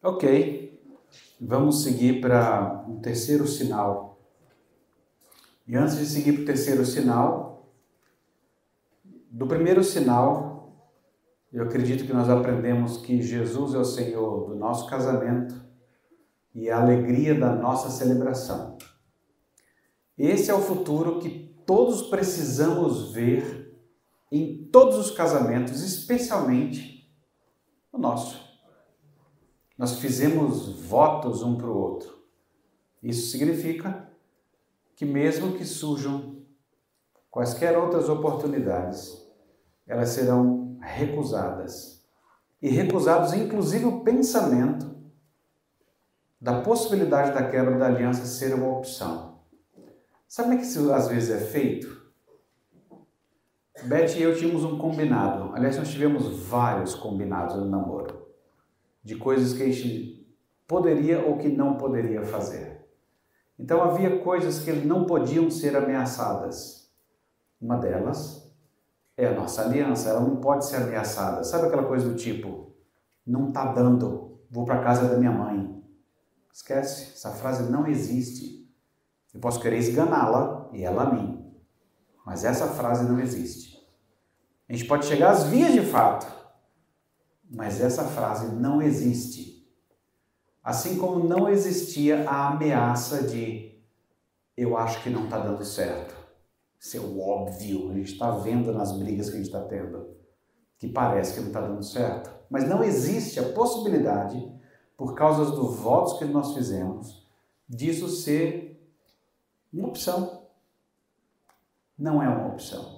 Ok, vamos seguir para o um terceiro sinal. E antes de seguir para o terceiro sinal, do primeiro sinal, eu acredito que nós aprendemos que Jesus é o Senhor do nosso casamento e a alegria da nossa celebração. Esse é o futuro que todos precisamos ver em todos os casamentos, especialmente o nosso. Nós fizemos votos um para o outro. Isso significa que, mesmo que surjam quaisquer outras oportunidades, elas serão recusadas. E recusados, inclusive, o pensamento da possibilidade da quebra da aliança ser uma opção. Sabe como que isso às vezes é feito? Beth e eu tínhamos um combinado. Aliás, nós tivemos vários combinados no namoro. De coisas que a gente poderia ou que não poderia fazer. Então havia coisas que não podiam ser ameaçadas. Uma delas é a nossa aliança, ela não pode ser ameaçada. Sabe aquela coisa do tipo, não tá dando, vou para casa da minha mãe. Esquece, essa frase não existe. Eu posso querer esganá-la e ela a mim. Mas essa frase não existe. A gente pode chegar às vias de fato, mas essa frase não existe. Assim como não existia a ameaça de eu acho que não está dando certo. Isso é óbvio, a gente está vendo nas brigas que a gente está tendo, que parece que não está dando certo. Mas não existe a possibilidade por causa dos votos que nós fizemos, disso ser uma opção. Não é uma opção.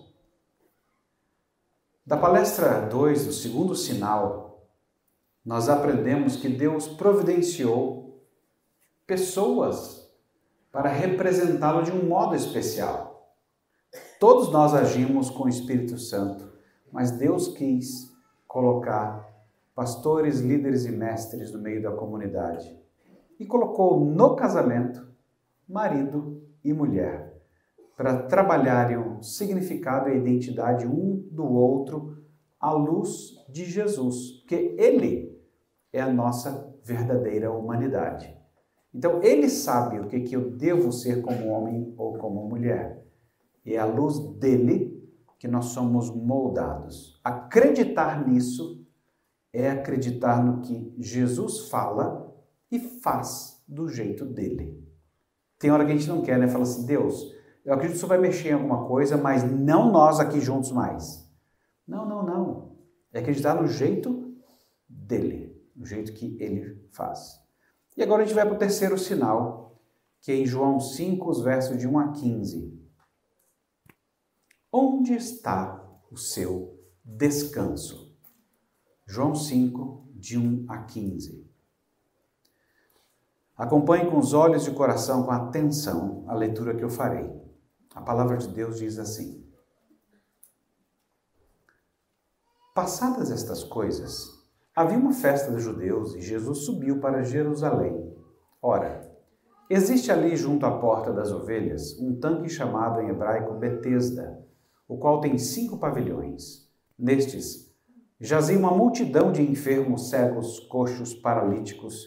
Da palestra 2, do segundo sinal, nós aprendemos que Deus providenciou pessoas para representá-lo de um modo especial. Todos nós agimos com o Espírito Santo, mas Deus quis colocar pastores, líderes e mestres no meio da comunidade e colocou no casamento marido e mulher para trabalharem o significado e a identidade um do outro à luz de Jesus, porque ele é a nossa verdadeira humanidade. Então ele sabe o que, que eu devo ser como homem ou como mulher. E é à luz dele que nós somos moldados. Acreditar nisso é acreditar no que Jesus fala e faz do jeito dele. Tem hora que a gente não quer, né? Fala assim, Deus, eu acredito que o Senhor vai mexer em alguma coisa, mas não nós aqui juntos mais. Não, não, não. É acreditar no jeito dele, no jeito que ele faz. E agora a gente vai para o terceiro sinal, que é em João 5, os versos de 1 a 15. Onde está o seu descanso? João 5, de 1 a 15. Acompanhe com os olhos e o coração, com atenção, a leitura que eu farei. A palavra de Deus diz assim: Passadas estas coisas, havia uma festa dos judeus e Jesus subiu para Jerusalém. Ora, existe ali junto à porta das ovelhas um tanque chamado em hebraico Betesda, o qual tem cinco pavilhões. Nestes jazia uma multidão de enfermos, cegos, coxos, paralíticos,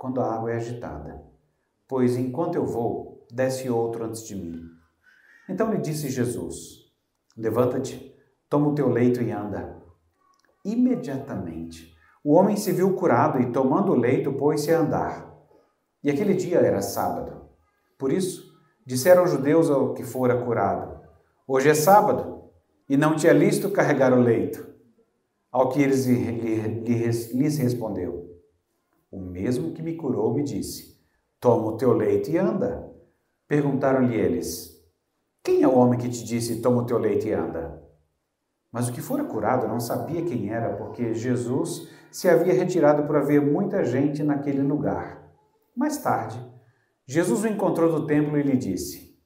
quando a água é agitada, pois enquanto eu vou, desce outro antes de mim. Então lhe disse Jesus: Levanta-te, toma o teu leito e anda. Imediatamente, o homem se viu curado e, tomando o leito, pôs-se a andar. E aquele dia era sábado. Por isso, disseram os judeus ao que fora curado: Hoje é sábado e não te é lícito carregar o leito. Ao que eles lhes respondeu: O mesmo que me curou me disse: Toma o teu leito e anda. Perguntaram-lhe eles: Quem é o homem que te disse: Toma o teu leito e anda? Mas o que fora curado não sabia quem era, porque Jesus se havia retirado por haver muita gente naquele lugar. Mais tarde, Jesus o encontrou no templo e lhe disse: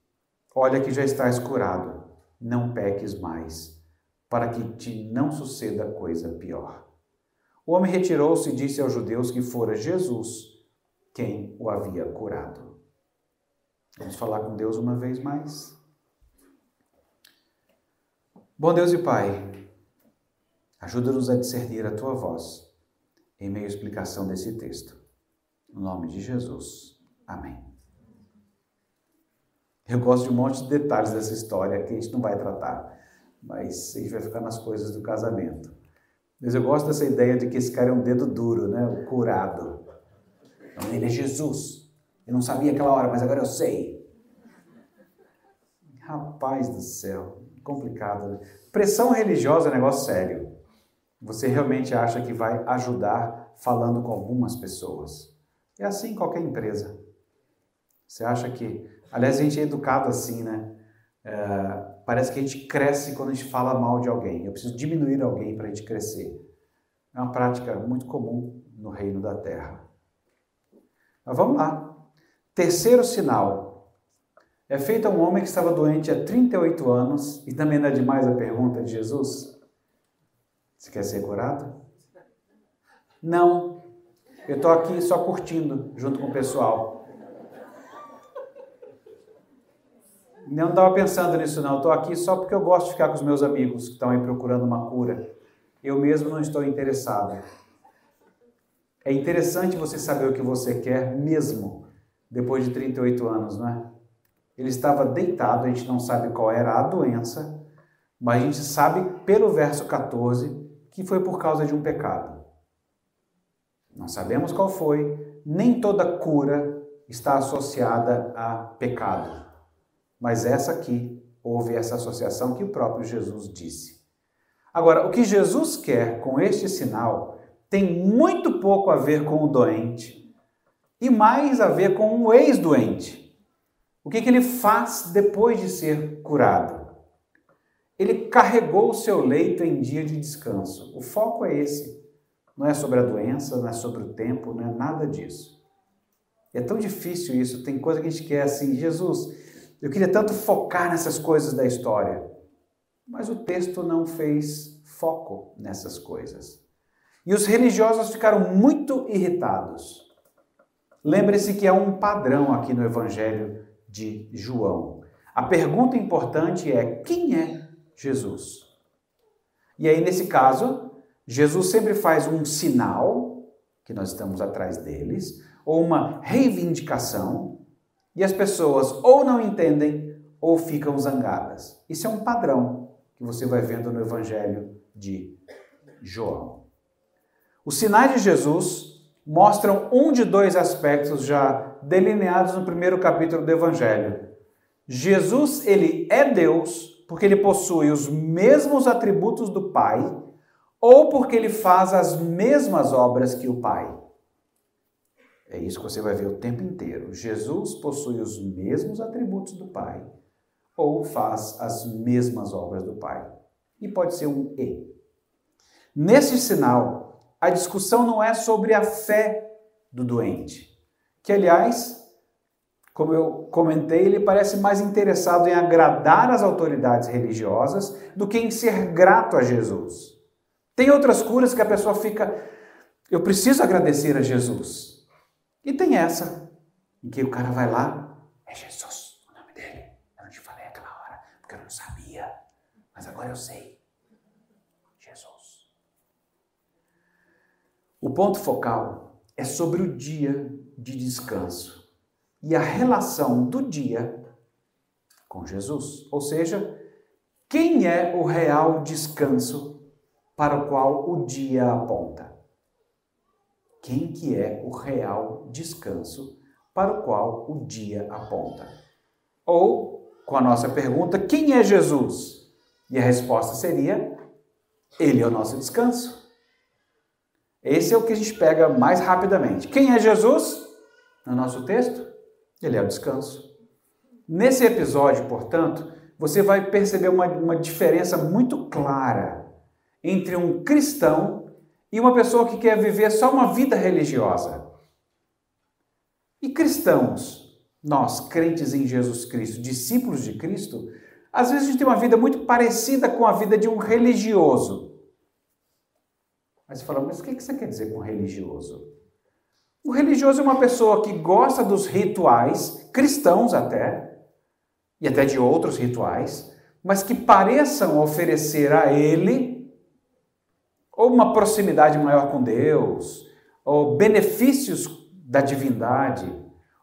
Olha que já estás curado, não peques mais, para que te não suceda coisa pior. O homem retirou-se e disse aos judeus que fora Jesus quem o havia curado. Vamos falar com Deus uma vez mais? Bom Deus e Pai, ajuda-nos a discernir a tua voz em meio à explicação desse texto. No nome de Jesus. Amém. Eu gosto de um monte de detalhes dessa história que a gente não vai tratar, mas a gente vai ficar nas coisas do casamento. Mas eu gosto dessa ideia de que esse cara é um dedo duro, né? O curado. Então, ele é Jesus. Eu não sabia aquela hora, mas agora eu sei. Rapaz do céu, complicado. Né? Pressão religiosa é um negócio sério. Você realmente acha que vai ajudar falando com algumas pessoas. É assim em qualquer empresa. Você acha que. Aliás, a gente é educado assim, né? É, parece que a gente cresce quando a gente fala mal de alguém. Eu preciso diminuir alguém para a gente crescer. É uma prática muito comum no reino da terra. Mas vamos lá. Terceiro sinal. É feito a um homem que estava doente há 38 anos, e também não é demais a pergunta de Jesus? Você quer ser curado? Não. Eu estou aqui só curtindo, junto com o pessoal. Não estava pensando nisso, não. Estou aqui só porque eu gosto de ficar com os meus amigos que estão aí procurando uma cura. Eu mesmo não estou interessado. É interessante você saber o que você quer mesmo depois de 38 anos, não é? Ele estava deitado, a gente não sabe qual era a doença, mas a gente sabe pelo verso 14 que foi por causa de um pecado. Não sabemos qual foi, nem toda cura está associada a pecado. Mas essa aqui, houve essa associação que o próprio Jesus disse. Agora, o que Jesus quer com este sinal tem muito pouco a ver com o doente e mais a ver com o ex-doente. O que, que ele faz depois de ser curado? Ele carregou o seu leito em dia de descanso. O foco é esse. Não é sobre a doença, não é sobre o tempo, não é nada disso. É tão difícil isso. Tem coisa que a gente quer assim, Jesus, eu queria tanto focar nessas coisas da história. Mas o texto não fez foco nessas coisas. E os religiosos ficaram muito irritados. Lembre-se que há um padrão aqui no Evangelho de João. A pergunta importante é: quem é Jesus? E aí, nesse caso, Jesus sempre faz um sinal, que nós estamos atrás deles, ou uma reivindicação, e as pessoas ou não entendem ou ficam zangadas. Isso é um padrão que você vai vendo no Evangelho de João. Os sinais de Jesus mostram um de dois aspectos já delineados no primeiro capítulo do Evangelho. Jesus, ele é Deus porque ele possui os mesmos atributos do Pai ou porque ele faz as mesmas obras que o Pai. É isso que você vai ver o tempo inteiro. Jesus possui os mesmos atributos do Pai ou faz as mesmas obras do Pai. E pode ser um E. Nesse sinal, a discussão não é sobre a fé do doente, que aliás, como eu comentei, ele parece mais interessado em agradar as autoridades religiosas do que em ser grato a Jesus. Tem outras curas que a pessoa fica, eu preciso agradecer a Jesus. E tem essa, em que o cara vai lá, é Jesus o nome dele. Eu não te falei aquela hora, porque eu não sabia, mas agora eu sei. O ponto focal é sobre o dia de descanso e a relação do dia com Jesus. Ou seja, quem é o real descanso para o qual o dia aponta? Quem que é o real descanso para o qual o dia aponta? Ou, com a nossa pergunta, quem é Jesus? E a resposta seria: Ele é o nosso descanso. Esse é o que a gente pega mais rapidamente. Quem é Jesus? No nosso texto, ele é o descanso. Nesse episódio, portanto, você vai perceber uma, uma diferença muito clara entre um cristão e uma pessoa que quer viver só uma vida religiosa. E cristãos, nós, crentes em Jesus Cristo, discípulos de Cristo, às vezes a gente tem uma vida muito parecida com a vida de um religioso. Mas você fala, mas o que você quer dizer com religioso? O religioso é uma pessoa que gosta dos rituais, cristãos até, e até de outros rituais, mas que pareçam oferecer a ele ou uma proximidade maior com Deus, ou benefícios da divindade,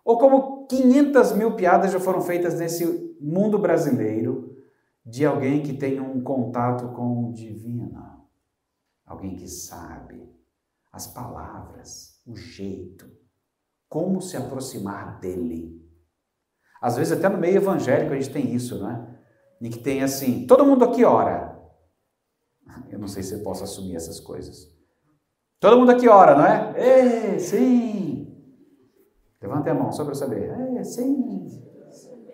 ou como 500 mil piadas já foram feitas nesse mundo brasileiro de alguém que tem um contato com o divino, alguém que sabe as palavras, o jeito, como se aproximar dele. Às vezes, até no meio evangélico, a gente tem isso, né? E que tem assim: todo mundo aqui ora. Eu não sei se eu posso assumir essas coisas. Todo mundo aqui ora, não é? É, sim. Levante a mão só para saber. É, sim.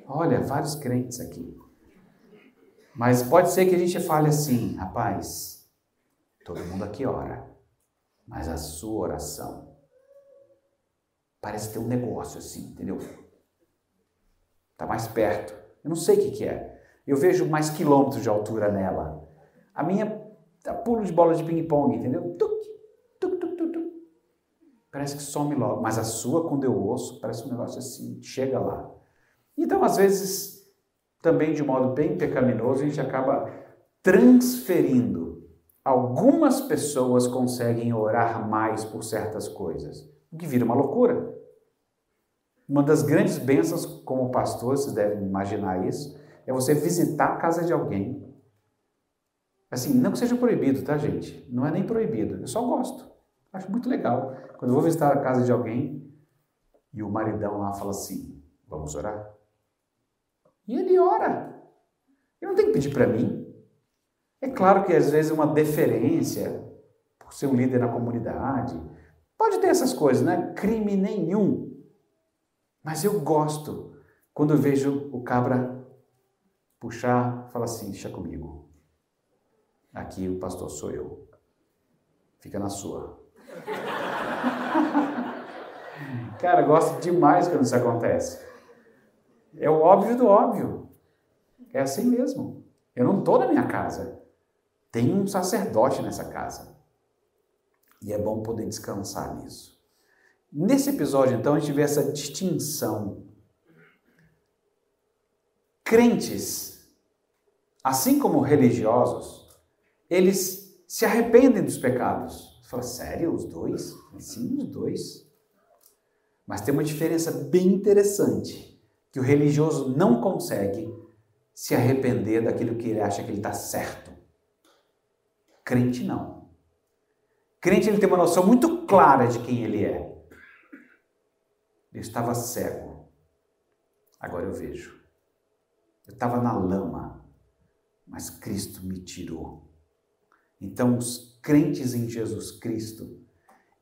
Olha, vários crentes aqui. Mas pode ser que a gente fale assim, rapaz, todo mundo aqui ora mas a sua oração parece ter um negócio assim, entendeu? Está mais perto. Eu não sei o que, que é. Eu vejo mais quilômetros de altura nela. A minha tá pulo de bola de ping-pong, entendeu? Tuc. Parece que some logo. Mas a sua, quando eu ouço, parece um negócio assim, chega lá. Então, às vezes, também de modo bem pecaminoso, a gente acaba transferindo Algumas pessoas conseguem orar mais por certas coisas, o que vira uma loucura. Uma das grandes bênçãos como pastor, vocês devem imaginar isso, é você visitar a casa de alguém. Assim, não que seja proibido, tá, gente? Não é nem proibido, eu só gosto. Acho muito legal. Quando eu vou visitar a casa de alguém e o maridão lá fala assim: vamos orar? E ele ora. Ele não tem que pedir para mim. É claro que às vezes uma deferência por ser um líder na comunidade, pode ter essas coisas, né? Crime nenhum. Mas eu gosto quando eu vejo o cabra puxar, fala assim, deixa comigo. Aqui o pastor sou eu. Fica na sua. Cara, gosto demais quando isso acontece. É o óbvio do óbvio. É assim mesmo. Eu não estou na minha casa. Tem um sacerdote nessa casa. E é bom poder descansar nisso. Nesse episódio, então, a gente vê essa distinção. Crentes, assim como religiosos, eles se arrependem dos pecados. Você fala, sério, os dois? Sim, os dois. Mas tem uma diferença bem interessante, que o religioso não consegue se arrepender daquilo que ele acha que ele está certo. Crente não. Crente ele tem uma noção muito clara de quem ele é. Eu estava cego, agora eu vejo. Eu estava na lama, mas Cristo me tirou. Então, os crentes em Jesus Cristo,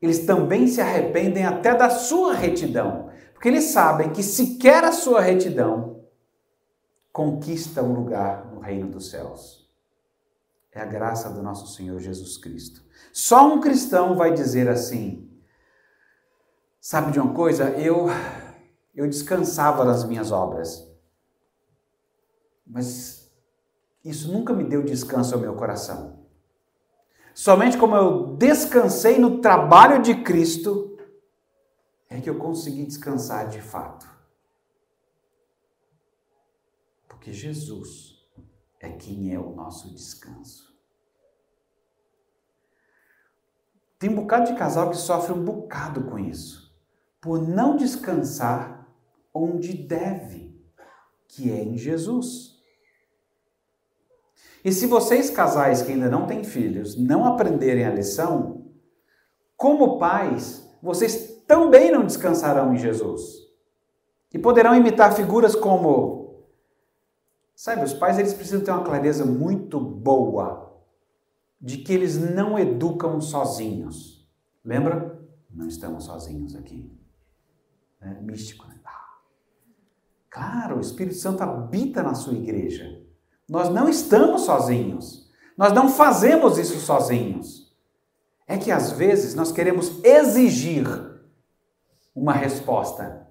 eles também se arrependem até da sua retidão, porque eles sabem que sequer a sua retidão conquista um lugar no reino dos céus é a graça do nosso Senhor Jesus Cristo. Só um cristão vai dizer assim: Sabe de uma coisa? Eu eu descansava nas minhas obras. Mas isso nunca me deu descanso ao meu coração. Somente como eu descansei no trabalho de Cristo é que eu consegui descansar de fato. Porque Jesus é quem é o nosso descanso. Tem um bocado de casal que sofre um bocado com isso, por não descansar onde deve, que é em Jesus. E se vocês, casais que ainda não têm filhos, não aprenderem a lição, como pais, vocês também não descansarão em Jesus. E poderão imitar figuras como Sabe, os pais eles precisam ter uma clareza muito boa de que eles não educam sozinhos. Lembra? Não estamos sozinhos aqui. É místico, né? Ah. Claro, o Espírito Santo habita na sua igreja. Nós não estamos sozinhos. Nós não fazemos isso sozinhos. é que às vezes nós queremos exigir uma resposta.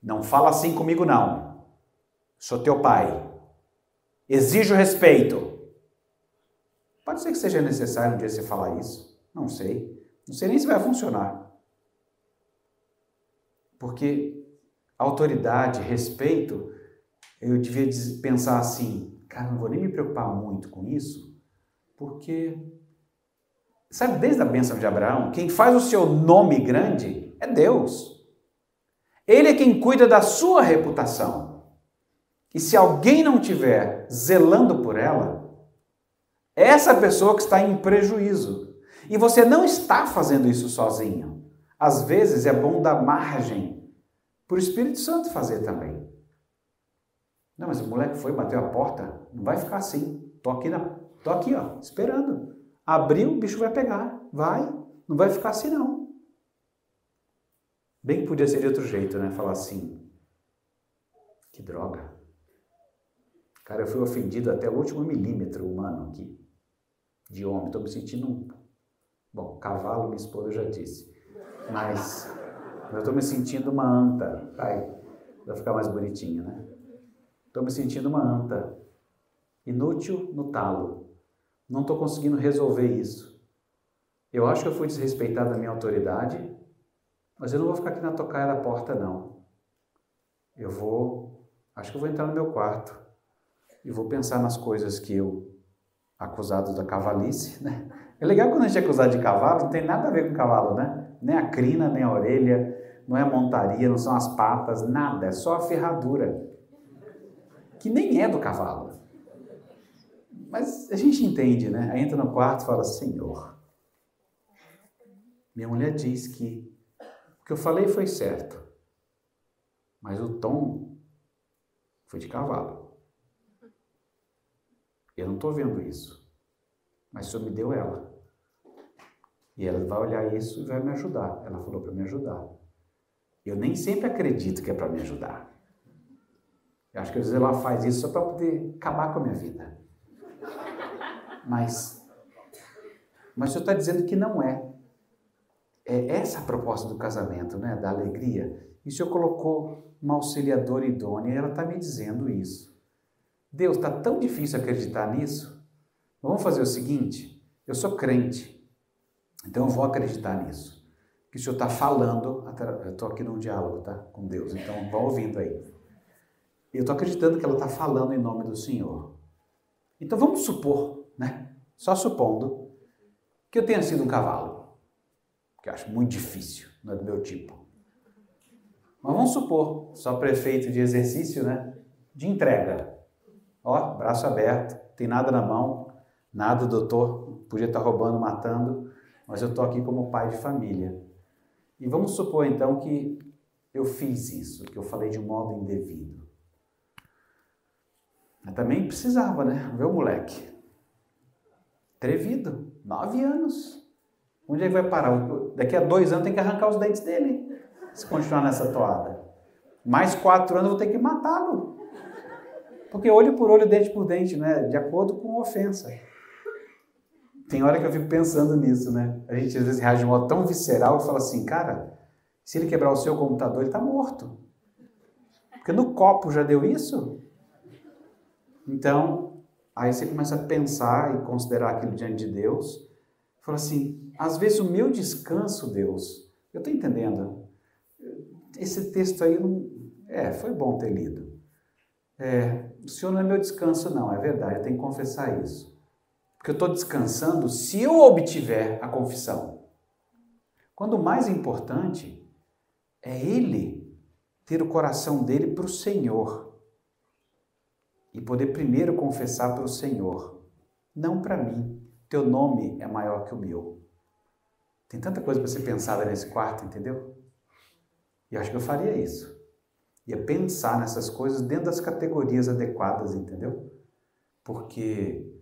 Não fala assim comigo, não. Sou teu pai. Exijo respeito. Pode ser que seja necessário um dia você falar isso. Não sei. Não sei nem se vai funcionar. Porque autoridade, respeito, eu devia pensar assim, cara, não vou nem me preocupar muito com isso, porque sabe desde a bênção de Abraão, quem faz o seu nome grande é Deus. Ele é quem cuida da sua reputação. E se alguém não tiver zelando por ela, essa pessoa que está em prejuízo. E você não está fazendo isso sozinho. Às vezes é bom dar margem para o Espírito Santo fazer também. Não, mas o moleque foi, bateu a porta, não vai ficar assim. Tô aqui, na, tô aqui ó, esperando. Abriu, o bicho vai pegar. Vai, não vai ficar assim não. Bem que podia ser de outro jeito, né? Falar assim, que droga. Cara, eu fui ofendido até o último milímetro humano aqui, de homem. Estou me sentindo um. Bom, cavalo, minha esposa já disse. Mas eu estou me sentindo uma anta. Ai, vai ficar mais bonitinho, né? Estou me sentindo uma anta. Inútil no talo. Não estou conseguindo resolver isso. Eu acho que eu fui desrespeitado da minha autoridade, mas eu não vou ficar aqui na tocaia da porta, não. Eu vou. Acho que eu vou entrar no meu quarto e vou pensar nas coisas que eu, acusado da cavalice, né? É legal quando a gente é acusado de cavalo, não tem nada a ver com cavalo, né? Nem a crina, nem a orelha, não é a montaria, não são as patas, nada, é só a ferradura. Que nem é do cavalo. Mas a gente entende, né? Aí entra no quarto e fala: Senhor, minha mulher diz que o que eu falei foi certo, mas o tom foi de cavalo. Eu não estou vendo isso. Mas o Senhor me deu ela. E ela vai olhar isso e vai me ajudar. Ela falou para me ajudar. Eu nem sempre acredito que é para me ajudar. Eu acho que às vezes ela faz isso só para poder acabar com a minha vida. Mas, mas o Senhor está dizendo que não é. É essa a proposta do casamento, né? da alegria. E o Senhor colocou uma auxiliadora idônea e ela está me dizendo isso. Deus, está tão difícil acreditar nisso. Vamos fazer o seguinte: eu sou crente, então eu vou acreditar nisso. Que o Senhor está falando, eu estou aqui num diálogo tá, com Deus, então vá ouvindo aí. Eu estou acreditando que ela está falando em nome do Senhor. Então vamos supor, né? Só supondo que eu tenha sido um cavalo, que eu acho muito difícil, não é do meu tipo. Mas vamos supor, só prefeito de exercício, né? De entrega. Ó, braço aberto, tem nada na mão, nada, doutor, podia estar roubando, matando, mas eu estou aqui como pai de família. E vamos supor então que eu fiz isso, que eu falei de um modo indevido. Também precisava, né? Ver o moleque. Trevido, nove anos. Onde ele vai parar? Daqui a dois anos tem que arrancar os dentes dele, se continuar nessa toada. Mais quatro anos eu vou ter que matá-lo. Porque olho por olho, dente por dente, né? De acordo com a ofensa. Tem hora que eu fico pensando nisso, né? A gente às vezes reage de um modo tão visceral e fala assim, cara, se ele quebrar o seu computador, ele está morto. Porque no copo já deu isso. Então, aí você começa a pensar e considerar aquilo diante de Deus. Fala assim, às vezes o meu descanso, Deus, eu estou entendendo. Esse texto aí, não... é, foi bom ter lido. É, o Senhor não é meu descanso, não, é verdade, eu tenho que confessar isso. Porque eu estou descansando se eu obtiver a confissão. Quando o mais importante é ele ter o coração dele para o Senhor e poder primeiro confessar para o Senhor, não para mim. Teu nome é maior que o meu. Tem tanta coisa para ser pensada nesse quarto, entendeu? E acho que eu faria isso ia pensar nessas coisas dentro das categorias adequadas, entendeu? Porque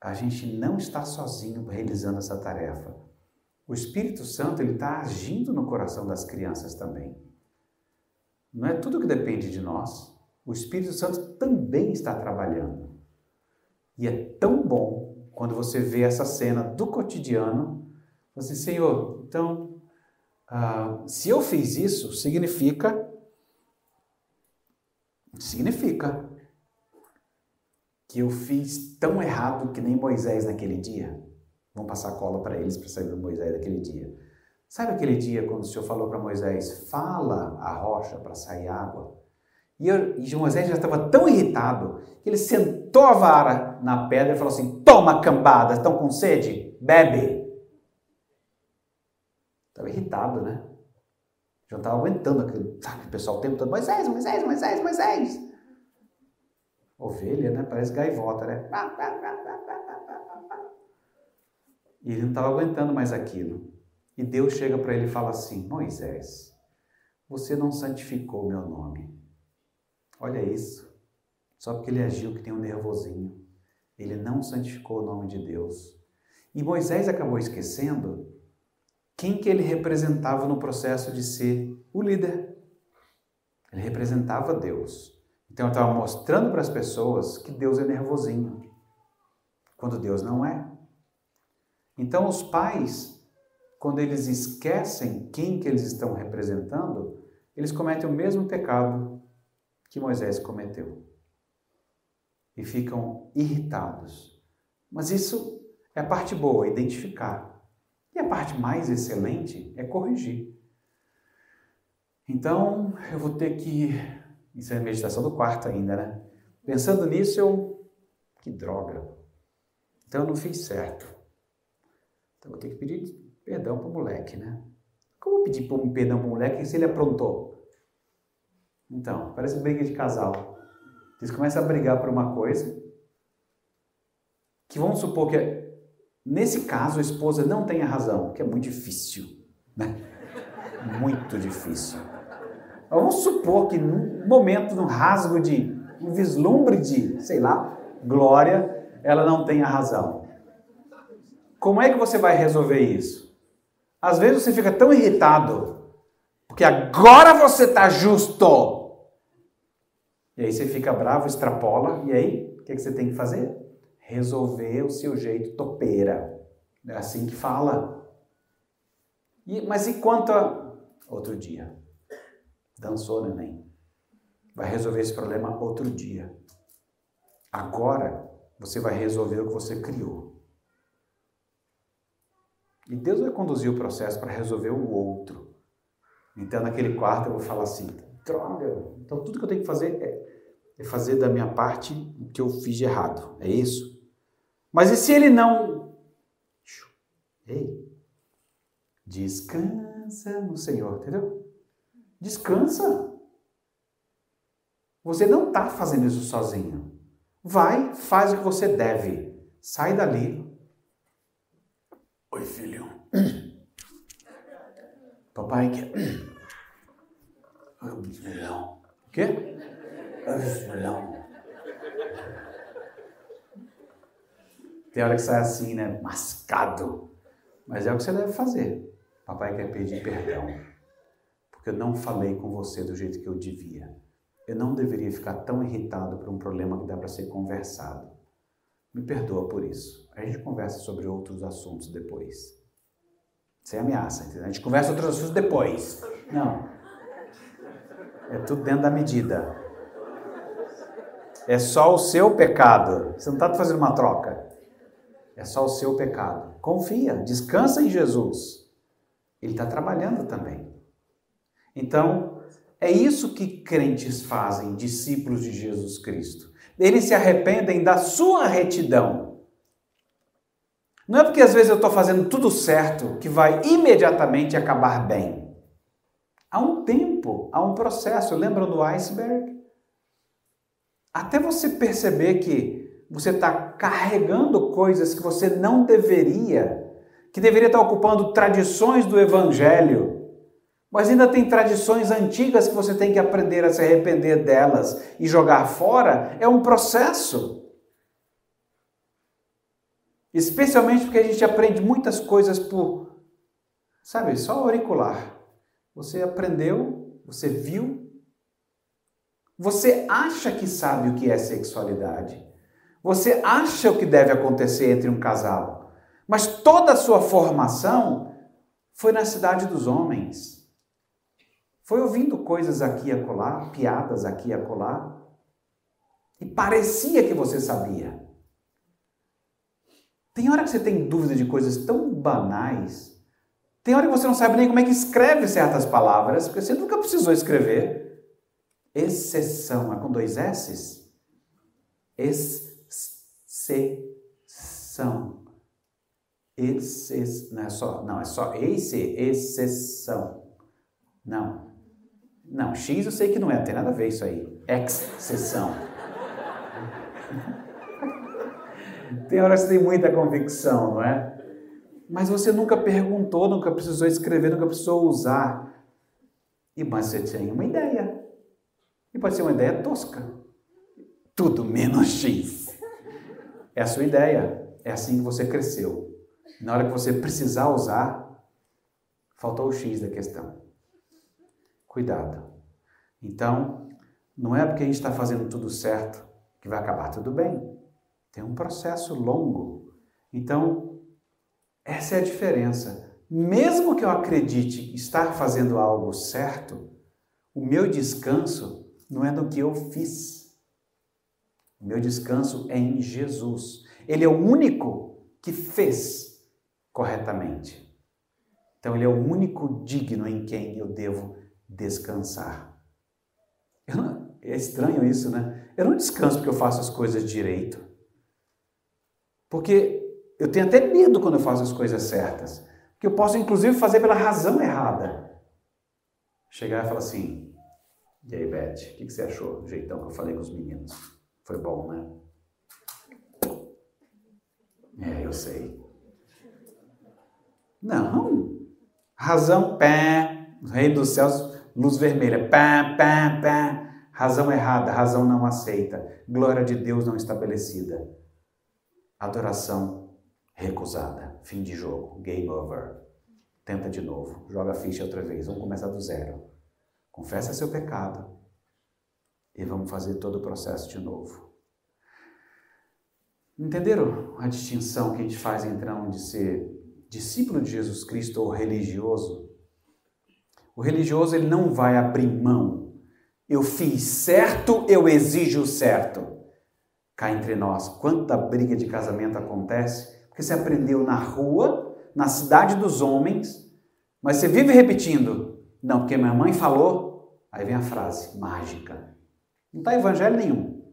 a gente não está sozinho realizando essa tarefa. O Espírito Santo ele está agindo no coração das crianças também. Não é tudo que depende de nós. O Espírito Santo também está trabalhando. E é tão bom quando você vê essa cena do cotidiano assim, Senhor, então, uh, se eu fiz isso, significa. Significa que eu fiz tão errado que nem Moisés naquele dia. Vamos passar cola para eles para saber Moisés daquele dia. Sabe aquele dia quando o Senhor falou para Moisés: fala a rocha para sair água? E, eu, e Moisés já estava tão irritado que ele sentou a vara na pedra e falou assim: Toma cambada, estão com sede? Bebe. Estava irritado, né? Já estava aguentando aquele, sabe, o pessoal o tempo todo: Moisés, Moisés, Moisés, Moisés. Ovelha, né? Parece gaivota, né? E ele não estava aguentando mais aquilo. E Deus chega para ele e fala assim: Moisés, você não santificou meu nome. Olha isso. Só porque ele agiu que tem um nervosinho. Ele não santificou o nome de Deus. E Moisés acabou esquecendo quem que ele representava no processo de ser o líder. Ele representava Deus. Então ele estava mostrando para as pessoas que Deus é nervosinho, quando Deus não é. Então os pais, quando eles esquecem quem que eles estão representando, eles cometem o mesmo pecado que Moisés cometeu. E ficam irritados. Mas isso é a parte boa, identificar. E a parte mais excelente é corrigir. Então, eu vou ter que isso é a meditação do quarto ainda, né? Pensando nisso, eu. Que droga! Então eu não fiz certo. Então eu vou ter que pedir perdão para o moleque, né? Como pedir perdão para o moleque se ele aprontou? Então, parece briga de casal. Eles começam a brigar por uma coisa que vamos supor que, nesse caso, a esposa não tenha razão, que é muito difícil, né? Muito difícil. Vamos supor que num momento, num rasgo de, um vislumbre de, sei lá, glória, ela não tenha razão. Como é que você vai resolver isso? Às vezes você fica tão irritado, porque agora você está justo. E aí você fica bravo, extrapola, e aí o que, que você tem que fazer? Resolver o seu jeito topeira. É assim que fala. E, mas e quanto a outro dia? Dançou, neném. Vai resolver esse problema outro dia. Agora você vai resolver o que você criou. E Deus vai conduzir o processo para resolver o outro. Então, naquele quarto, eu vou falar assim: droga, então tudo que eu tenho que fazer é, é fazer da minha parte o que eu fiz de errado. É isso? Mas e se ele não. Ei, descansa no Senhor, entendeu? Descansa. Você não está fazendo isso sozinho. Vai, faz o que você deve. Sai dali. Oi, filho. Papai quer. O quê? Tem hora que sai assim, né? Mascado. Mas é o que você deve fazer. Papai quer pedir perdão porque eu não falei com você do jeito que eu devia. Eu não deveria ficar tão irritado por um problema que dá para ser conversado. Me perdoa por isso. A gente conversa sobre outros assuntos depois. Sem ameaça, entendeu? A gente conversa outros assuntos depois. Não. É tudo dentro da medida. É só o seu pecado. Você não está fazendo uma troca. É só o seu pecado. Confia, descansa em Jesus. Ele está trabalhando também. Então, é isso que crentes fazem, discípulos de Jesus Cristo. Eles se arrependem da sua retidão. Não é porque às vezes eu estou fazendo tudo certo que vai imediatamente acabar bem. Há um tempo, há um processo. Lembram do iceberg? Até você perceber que você está carregando coisas que você não deveria, que deveria estar ocupando tradições do Evangelho mas ainda tem tradições antigas que você tem que aprender a se arrepender delas e jogar fora. É um processo. Especialmente porque a gente aprende muitas coisas por, sabe, só auricular. Você aprendeu, você viu, você acha que sabe o que é sexualidade. Você acha o que deve acontecer entre um casal. Mas toda a sua formação foi na cidade dos homens. Foi ouvindo coisas aqui e acolá, piadas aqui e acolá, e parecia que você sabia. Tem hora que você tem dúvida de coisas tão banais. Tem hora que você não sabe nem como é que escreve certas palavras, porque você nunca precisou escrever. Exceção, é com dois S's? Exceção. Exce... Não é só, não, é só esse, exceção. Não. Não, X eu sei que não é, não tem nada a ver isso aí. Exceção. tem horas que tem muita convicção, não é? Mas você nunca perguntou, nunca precisou escrever, nunca precisou usar. E mas você tem uma ideia. E pode ser uma ideia tosca. Tudo menos X. É a sua ideia. É assim que você cresceu. Na hora que você precisar usar, faltou o X da questão. Cuidado. Então, não é porque a gente está fazendo tudo certo que vai acabar tudo bem. Tem um processo longo. Então, essa é a diferença. Mesmo que eu acredite estar fazendo algo certo, o meu descanso não é no que eu fiz. O meu descanso é em Jesus. Ele é o único que fez corretamente. Então, ele é o único digno em quem eu devo descansar. Não, é estranho isso, né? Eu não descanso porque eu faço as coisas direito. Porque eu tenho até medo quando eu faço as coisas certas. Que eu posso, inclusive, fazer pela razão errada. Chegar e falar assim: E aí, Beth, o que, você achou do jeitão que eu falei com os meninos? Foi bom, né? É, eu sei. Não. Razão, pé. Rei dos céus, luz vermelha. Pé, pé, pé. Razão errada, razão não aceita. Glória de Deus não estabelecida. Adoração recusada. Fim de jogo. Game over. Tenta de novo. Joga a ficha outra vez. Vamos começar do zero. Confessa seu pecado. E vamos fazer todo o processo de novo. Entenderam a distinção que a gente faz um de ser discípulo de Jesus Cristo ou religioso? O religioso ele não vai abrir mão. Eu fiz certo, eu exijo certo cá entre nós. Quanta briga de casamento acontece porque você aprendeu na rua, na cidade dos homens, mas você vive repetindo. Não, porque minha mãe falou. Aí vem a frase mágica. Não está evangelho nenhum,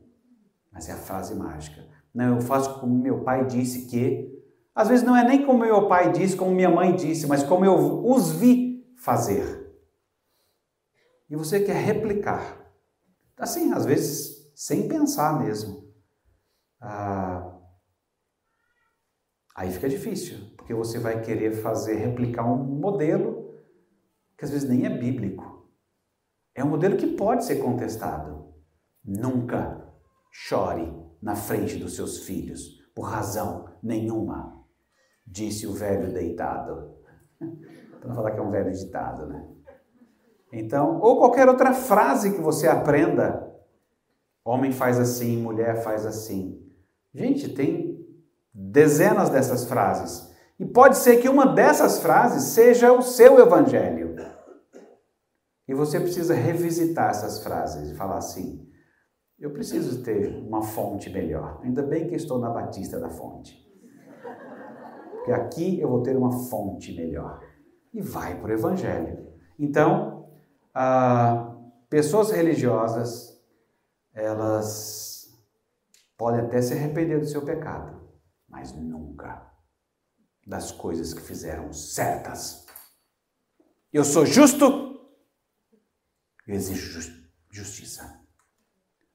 mas é a frase mágica. Não, eu faço como meu pai disse que. Às vezes não é nem como meu pai disse, como minha mãe disse, mas como eu os vi fazer. E você quer replicar. Assim, às vezes sem pensar mesmo. Ah, aí fica difícil, porque você vai querer fazer, replicar um modelo que às vezes nem é bíblico. É um modelo que pode ser contestado. Nunca chore na frente dos seus filhos, por razão nenhuma, disse o velho deitado. Para falar que é um velho ditado, né? Então, ou qualquer outra frase que você aprenda. Homem faz assim, mulher faz assim. Gente, tem dezenas dessas frases. E pode ser que uma dessas frases seja o seu evangelho. E você precisa revisitar essas frases e falar assim: eu preciso ter uma fonte melhor. Ainda bem que estou na Batista da Fonte. Porque aqui eu vou ter uma fonte melhor. E vai para o evangelho. Então, ah, pessoas religiosas, elas Pode até se arrepender do seu pecado, mas nunca das coisas que fizeram certas. Eu sou justo, eu exijo justiça.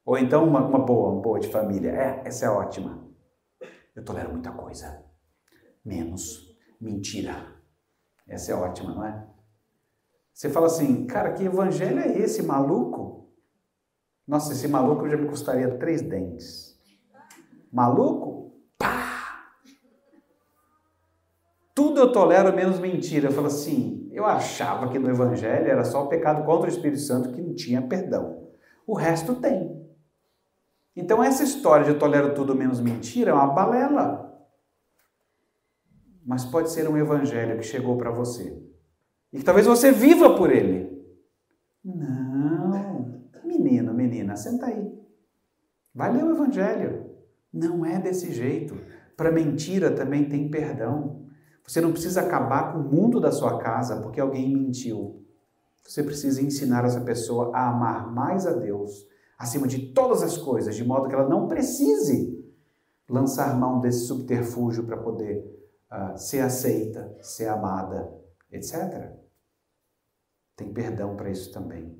Ou então uma, uma boa, uma boa de família. É, essa é ótima. Eu tolero muita coisa. Menos mentira. Essa é ótima, não é? Você fala assim, cara, que evangelho é esse, maluco? Nossa, esse maluco já me custaria três dentes. Maluco? Pá! Tudo eu tolero menos mentira. Eu falo assim, eu achava que no Evangelho era só o pecado contra o Espírito Santo que não tinha perdão. O resto tem. Então essa história de eu tolero tudo menos mentira é uma balela. mas pode ser um evangelho que chegou para você. E que talvez você viva por ele. Não, menino, menina, senta aí. Vai ler o evangelho. Não é desse jeito. Para mentira também tem perdão. Você não precisa acabar com o mundo da sua casa porque alguém mentiu. Você precisa ensinar essa pessoa a amar mais a Deus acima de todas as coisas, de modo que ela não precise lançar mão desse subterfúgio para poder uh, ser aceita, ser amada, etc. Tem perdão para isso também.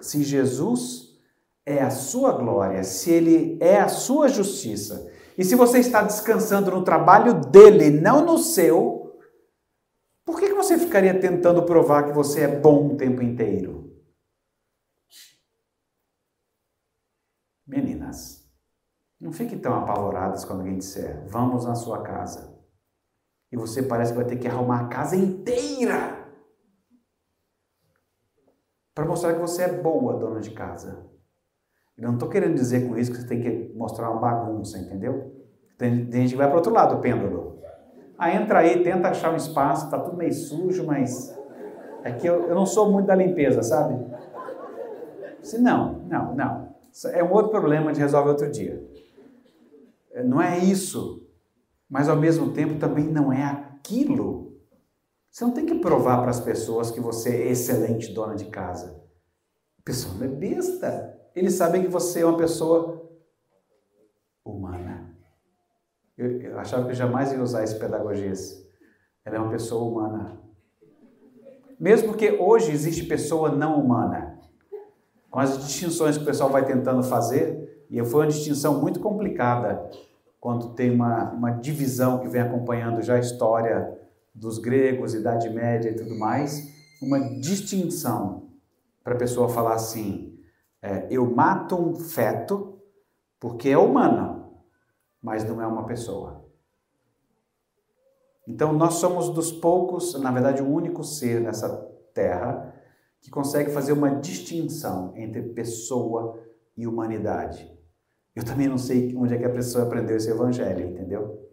Se Jesus é a sua glória, se ele é a sua justiça, e se você está descansando no trabalho dele, não no seu, você ficaria tentando provar que você é bom o tempo inteiro? Meninas, não fiquem tão apavoradas quando alguém disser, vamos na sua casa. E você parece que vai ter que arrumar a casa inteira para mostrar que você é boa dona de casa. Eu não estou querendo dizer com isso que você tem que mostrar uma bagunça, entendeu? Tem, gente que vai para outro lado, pêndulo. Ah, entra aí, tenta achar um espaço, tá tudo meio sujo, mas é que eu, eu não sou muito da limpeza, sabe? Se não, não, não. É um outro problema, gente resolve outro dia. É, não é isso, mas ao mesmo tempo também não é aquilo. Você não tem que provar para as pessoas que você é excelente dona de casa. A pessoa não é besta. Eles sabem que você é uma pessoa humana. Eu, eu achava que eu jamais ia usar esse pedagogias. Ela é uma pessoa humana. Mesmo porque hoje existe pessoa não humana. Com as distinções que o pessoal vai tentando fazer, e foi uma distinção muito complicada quando tem uma, uma divisão que vem acompanhando já a história dos gregos, Idade Média e tudo mais, uma distinção para a pessoa falar assim: é, eu mato um feto porque é humano, mas não é uma pessoa. Então nós somos dos poucos, na verdade, o único ser nessa terra que consegue fazer uma distinção entre pessoa e humanidade. Eu também não sei onde é que a pessoa aprendeu esse evangelho, entendeu?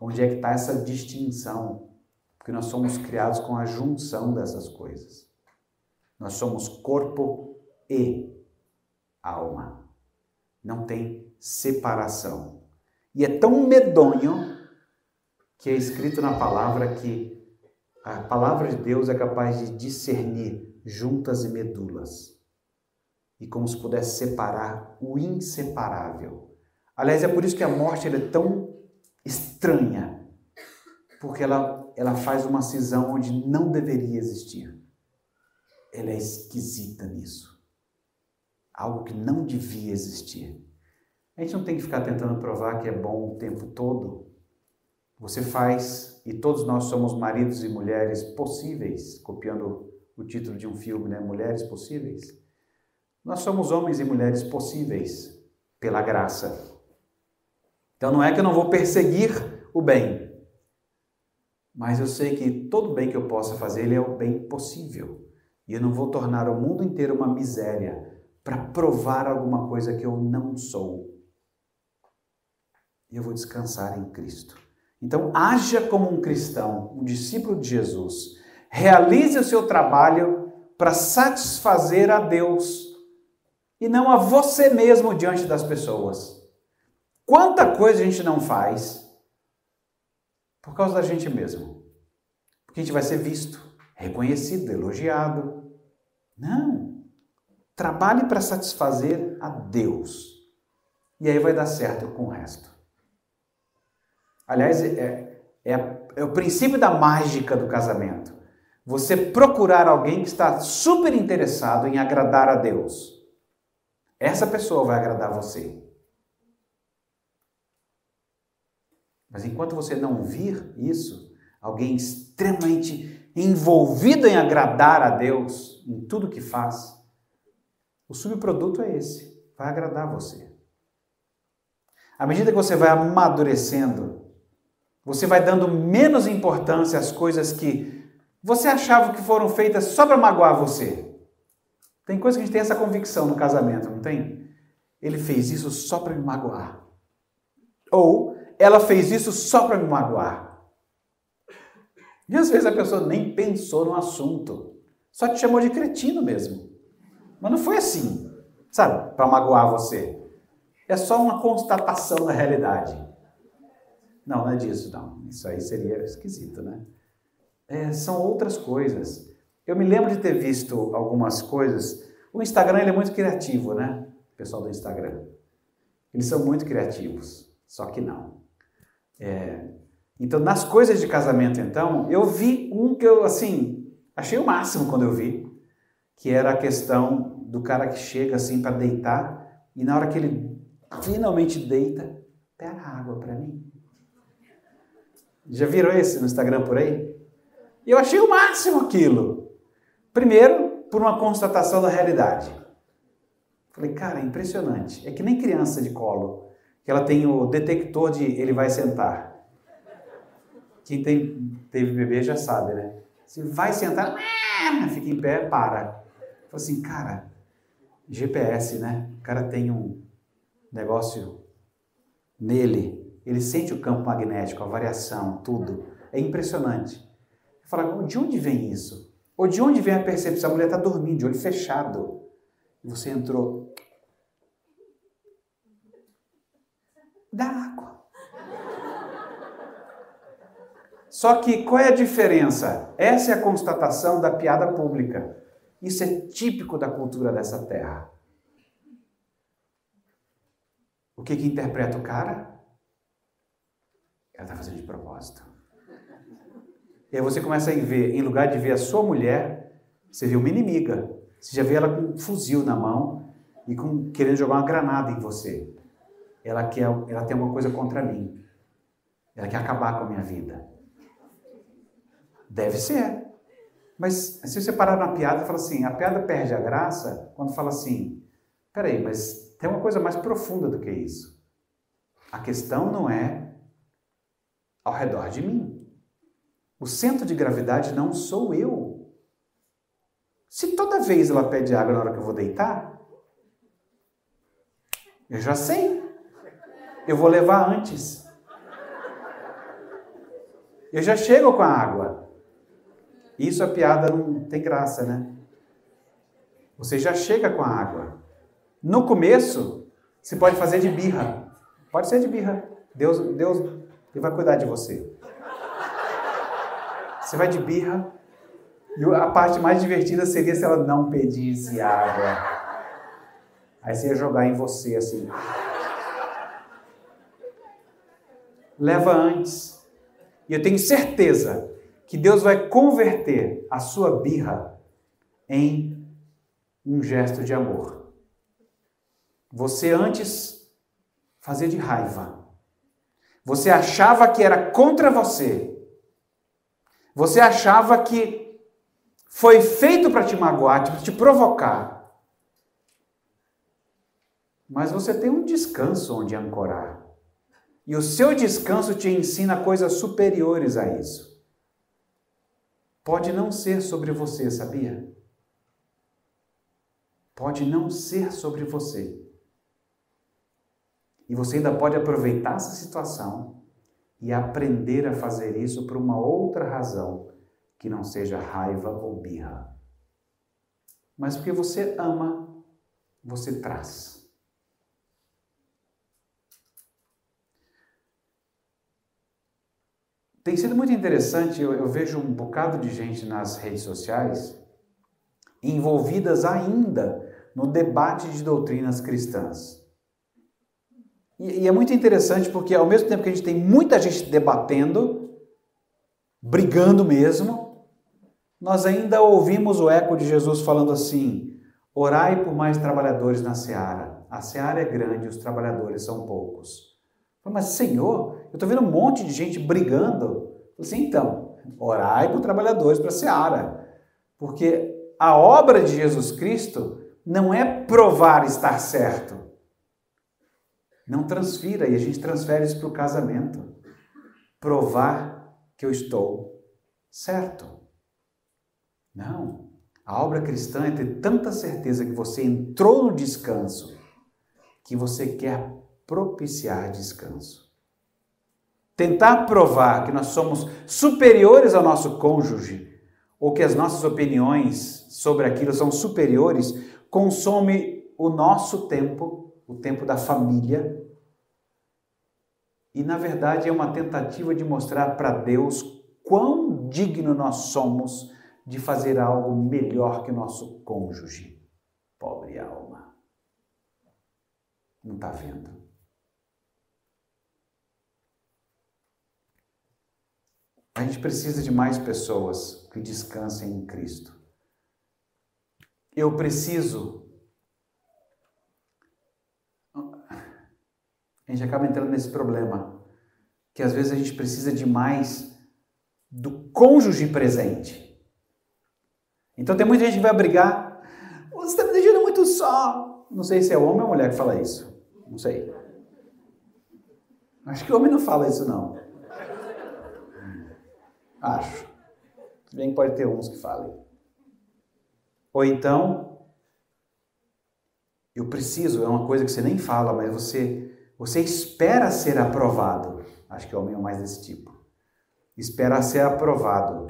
Onde é que está essa distinção? Porque nós somos criados com a junção dessas coisas. Nós somos corpo e alma. Não tem separação. E é tão medonho que é escrito na palavra que a palavra de Deus é capaz de discernir juntas e medulas e como se pudesse separar o inseparável. Aliás, é por isso que a morte é tão estranha, porque ela, ela faz uma cisão onde não deveria existir. Ela é esquisita nisso. Algo que não devia existir. A gente não tem que ficar tentando provar que é bom o tempo todo. Você faz, e todos nós somos maridos e mulheres possíveis, copiando o título de um filme, né? Mulheres Possíveis. Nós somos homens e mulheres possíveis pela graça. Então não é que eu não vou perseguir o bem, mas eu sei que todo bem que eu possa fazer, ele é o bem possível. E eu não vou tornar o mundo inteiro uma miséria para provar alguma coisa que eu não sou. E eu vou descansar em Cristo. Então, haja como um cristão, um discípulo de Jesus. Realize o seu trabalho para satisfazer a Deus e não a você mesmo diante das pessoas. Quanta coisa a gente não faz por causa da gente mesmo. Porque a gente vai ser visto, reconhecido, elogiado. Não. Trabalhe para satisfazer a Deus. E aí vai dar certo com o resto. Aliás, é, é, é o princípio da mágica do casamento. Você procurar alguém que está super interessado em agradar a Deus. Essa pessoa vai agradar você. Mas enquanto você não vir isso, alguém extremamente envolvido em agradar a Deus em tudo que faz, o subproduto é esse, vai agradar você. À medida que você vai amadurecendo, você vai dando menos importância às coisas que você achava que foram feitas só para magoar você. Tem coisa que a gente tem essa convicção no casamento, não tem? Ele fez isso só para me magoar. Ou ela fez isso só para me magoar. E às vezes a pessoa nem pensou no assunto, só te chamou de cretino mesmo. Mas não foi assim, sabe, para magoar você. É só uma constatação da realidade. Não, não é disso, não. Isso aí seria esquisito, né? É, são outras coisas. Eu me lembro de ter visto algumas coisas. O Instagram ele é muito criativo, né? O pessoal do Instagram. Eles são muito criativos, só que não. É, então, nas coisas de casamento, então, eu vi um que eu, assim, achei o máximo quando eu vi, que era a questão do cara que chega, assim, para deitar, e na hora que ele finalmente deita, pega água para mim. Já viram esse no Instagram por aí? Eu achei o máximo aquilo. Primeiro, por uma constatação da realidade. Falei, cara, é impressionante. É que nem criança de colo, que ela tem o detector de ele vai sentar. Quem tem, teve bebê já sabe, né? Se vai sentar, fica em pé, para. Falei assim, cara, GPS, né? O cara tem um negócio nele, ele sente o campo magnético, a variação, tudo. É impressionante. Fala, de onde vem isso? Ou de onde vem a percepção? A mulher está dormindo, de olho fechado. E você entrou. Dá água. Só que qual é a diferença? Essa é a constatação da piada pública. Isso é típico da cultura dessa terra. O que, que interpreta o cara? Ela está fazendo de propósito. E aí você começa a ver, em lugar de ver a sua mulher, você vê uma inimiga. Você já vê ela com um fuzil na mão e com, querendo jogar uma granada em você. Ela, quer, ela tem uma coisa contra mim. Ela quer acabar com a minha vida. Deve ser. Mas se você parar na piada e falar assim, a piada perde a graça quando fala assim, peraí, mas tem uma coisa mais profunda do que isso. A questão não é ao redor de mim. O centro de gravidade não sou eu. Se toda vez ela pede água na hora que eu vou deitar, eu já sei. Eu vou levar antes. Eu já chego com a água. Isso a piada não tem graça, né? Você já chega com a água. No começo, você pode fazer de birra. Pode ser de birra. Deus, Deus ele vai cuidar de você. Você vai de birra. E a parte mais divertida seria se ela não pedisse água. Aí você ia jogar em você assim. Leva antes. E eu tenho certeza que Deus vai converter a sua birra em um gesto de amor. Você antes fazia de raiva. Você achava que era contra você. Você achava que foi feito para te magoar, para te provocar. Mas você tem um descanso onde ancorar. E o seu descanso te ensina coisas superiores a isso. Pode não ser sobre você, sabia? Pode não ser sobre você. E você ainda pode aproveitar essa situação e aprender a fazer isso por uma outra razão que não seja raiva ou birra. Mas porque você ama, você traz. Tem sido muito interessante, eu, eu, vejo um bocado de gente nas redes sociais envolvidas ainda no debate de doutrinas cristãs. E, e é muito interessante porque, ao mesmo tempo que a gente tem muita gente debatendo, brigando mesmo, nós ainda ouvimos o eco de Jesus falando assim: orai por mais trabalhadores na seara. A seara é grande, os trabalhadores são poucos. Mas, Senhor, eu estou vendo um monte de gente brigando. Assim, então, orai por trabalhadores para a seara. Porque a obra de Jesus Cristo não é provar estar certo. Não transfira, e a gente transfere isso para o casamento. Provar que eu estou certo. Não. A obra cristã é ter tanta certeza que você entrou no descanso que você quer propiciar descanso. tentar provar que nós somos superiores ao nosso cônjuge ou que as nossas opiniões sobre aquilo são superiores, consome o nosso tempo, o tempo da família. E na verdade é uma tentativa de mostrar para Deus quão digno nós somos de fazer algo melhor que o nosso cônjuge. Pobre alma. Não está vendo. A gente precisa de mais pessoas que descansem em Cristo. Eu preciso. A gente acaba entrando nesse problema, que às vezes a gente precisa de mais do cônjuge presente. Então tem muita gente que vai brigar. Você está me deixando muito só. Não sei se é homem ou mulher que fala isso. Não sei. Acho que homem não fala isso, não. Acho. Bem pode ter uns que falem. Ou então, eu preciso, é uma coisa que você nem fala, mas você, você espera ser aprovado. Acho que é homem é mais desse tipo. Espera ser aprovado.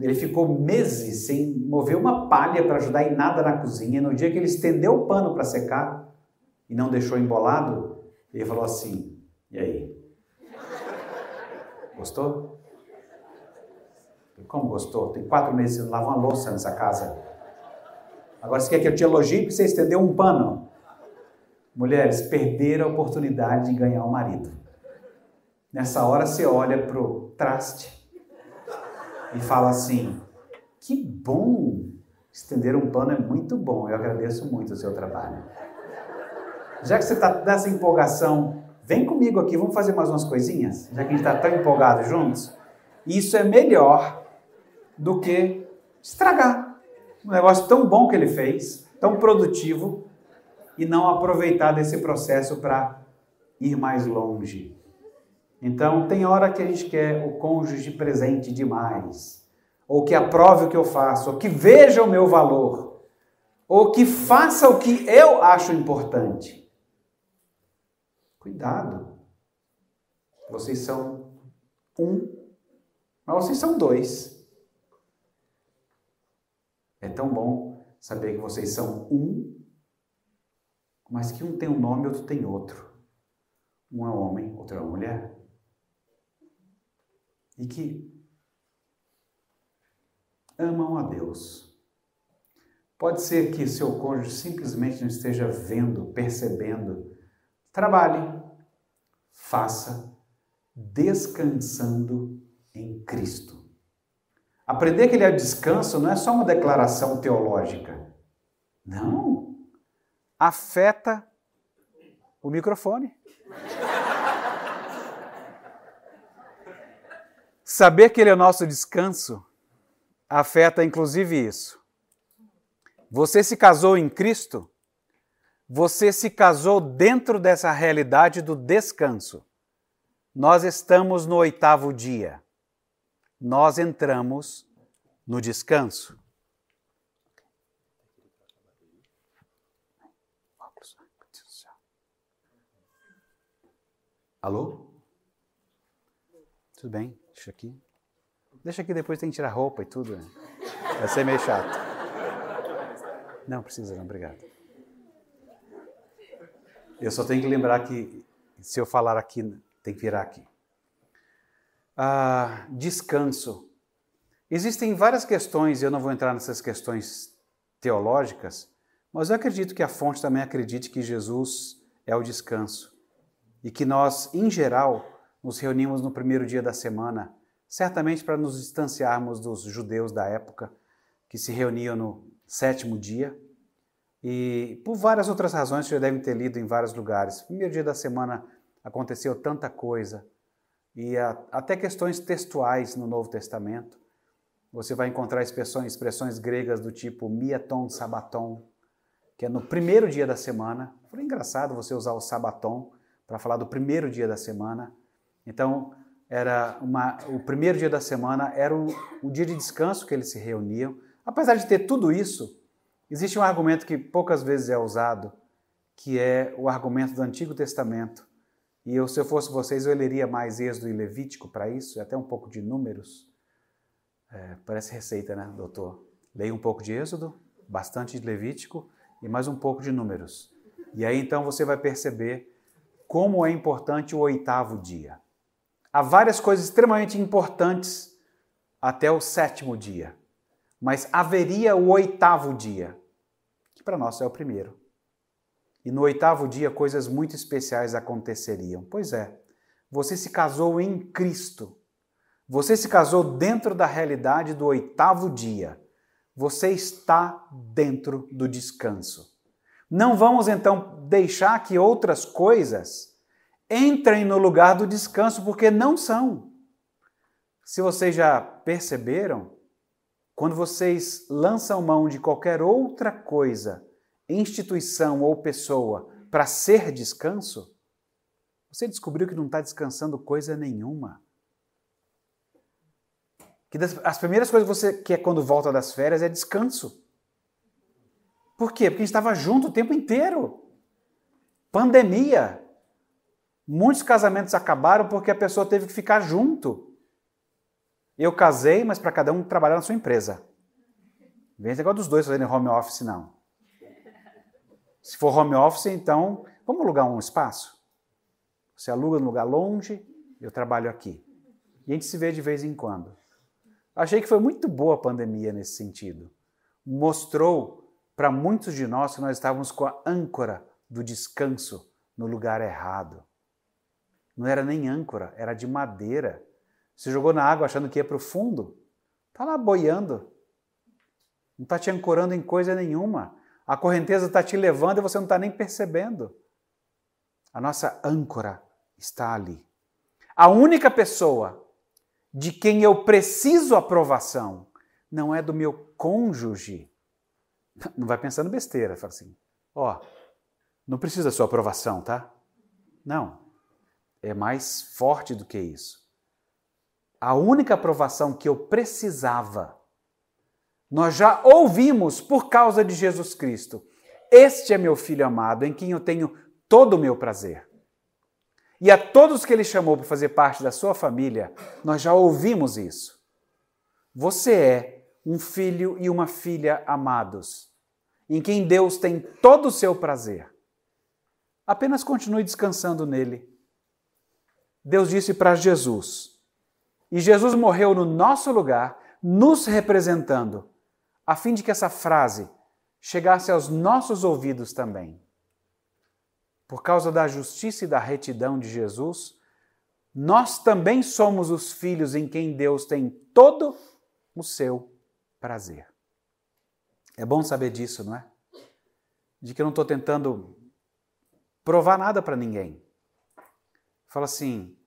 Ele ficou meses sem mover uma palha para ajudar em nada na cozinha. No dia que ele estendeu o pano para secar e não deixou embolado, ele falou assim: E aí? Gostou? Como gostou? Tem quatro meses que não lava uma louça nessa casa. Agora você quer que eu te elogie porque você estendeu um pano? Mulheres, perderam a oportunidade de ganhar o um marido. Nessa hora você olha para o traste e fala assim: que bom! Estender um pano é muito bom, eu agradeço muito o seu trabalho. Já que você está nessa empolgação, vem comigo aqui, vamos fazer mais umas coisinhas, já que a gente está tão empolgado juntos. Isso é melhor do que estragar um negócio tão bom que ele fez, tão produtivo, e não aproveitar desse processo para ir mais longe. Então, tem hora que a gente quer o cônjuge presente demais, ou que aprove o que eu faço, ou que veja o meu valor, ou que faça o que eu acho importante. Cuidado. Vocês são um, mas vocês são dois. É tão bom saber que vocês são um, mas que um tem um nome outro tem outro. Um é homem, outro é mulher e que amam a Deus. Pode ser que seu cônjuge simplesmente não esteja vendo, percebendo. Trabalhe, faça, descansando em Cristo. Aprender que ele é descanso não é só uma declaração teológica. Não. Afeta o microfone. Saber que Ele é o nosso descanso afeta inclusive isso. Você se casou em Cristo, você se casou dentro dessa realidade do descanso. Nós estamos no oitavo dia. Nós entramos no descanso. Alô? Tudo bem? Deixa aqui. Deixa aqui, depois tem que tirar roupa e tudo. Né? Vai ser meio chato. Não, precisa não, obrigado. Eu só tenho que lembrar que se eu falar aqui, tem que virar aqui. Ah, descanso. Existem várias questões, e eu não vou entrar nessas questões teológicas, mas eu acredito que a fonte também acredite que Jesus é o descanso. E que nós, em geral, nos reunimos no primeiro dia da semana, certamente para nos distanciarmos dos judeus da época, que se reuniam no sétimo dia, e por várias outras razões que já devem ter lido em vários lugares. Primeiro dia da semana aconteceu tanta coisa, e até questões textuais no Novo Testamento. Você vai encontrar expressões, expressões gregas do tipo miaton sabaton, que é no primeiro dia da semana. Foi engraçado você usar o sabaton para falar do primeiro dia da semana. Então, era uma, o primeiro dia da semana era o, o dia de descanso que eles se reuniam. Apesar de ter tudo isso, existe um argumento que poucas vezes é usado, que é o argumento do Antigo Testamento E eu, se eu fosse vocês, eu leria mais Êxodo e Levítico para isso, até um pouco de números. É, parece receita, né, doutor? Leia um pouco de Êxodo, bastante de Levítico e mais um pouco de números. E aí então você vai perceber como é importante o oitavo dia. Há várias coisas extremamente importantes até o sétimo dia, mas haveria o oitavo dia, que para nós é o primeiro. E no oitavo dia coisas muito especiais aconteceriam. Pois é, você se casou em Cristo. Você se casou dentro da realidade do oitavo dia. Você está dentro do descanso. Não vamos então deixar que outras coisas entrem no lugar do descanso, porque não são. Se vocês já perceberam, quando vocês lançam mão de qualquer outra coisa, instituição ou pessoa, para ser descanso, você descobriu que não está descansando coisa nenhuma. Que das, as primeiras coisas que você quer quando volta das férias é descanso. Por quê? Porque a gente estava junto o tempo inteiro. Pandemia. Muitos casamentos acabaram porque a pessoa teve que ficar junto. Eu casei, mas para cada um trabalhar na sua empresa. Vem esse negócio dos dois fazendo home office, não. Se for home office, então, vamos alugar um espaço? Você aluga num lugar longe, eu trabalho aqui. E a gente se vê de vez em quando. Achei que foi muito boa a pandemia nesse sentido. Mostrou para muitos de nós nós estávamos com a âncora do descanso no lugar errado. Não era nem âncora, era de madeira. Você jogou na água achando que ia para o fundo. Está lá boiando. Não está te ancorando em coisa nenhuma. A correnteza está te levando e você não está nem percebendo. A nossa âncora está ali. A única pessoa de quem eu preciso aprovação não é do meu cônjuge, não vai pensando besteira, fala assim, ó, oh, não precisa da sua aprovação, tá? Não, é mais forte do que isso. A única aprovação que eu precisava, nós já ouvimos por causa de Jesus Cristo. Este é meu filho amado, em quem eu tenho todo o meu prazer. E a todos que ele chamou para fazer parte da sua família, nós já ouvimos isso. Você é um filho e uma filha amados, em quem Deus tem todo o seu prazer. Apenas continue descansando nele. Deus disse para Jesus, e Jesus morreu no nosso lugar, nos representando, a fim de que essa frase chegasse aos nossos ouvidos também. Por causa da justiça e da retidão de Jesus, nós também somos os filhos em quem Deus tem todo o seu prazer. É bom saber disso, não é? De que eu não estou tentando provar nada para ninguém. Fala assim: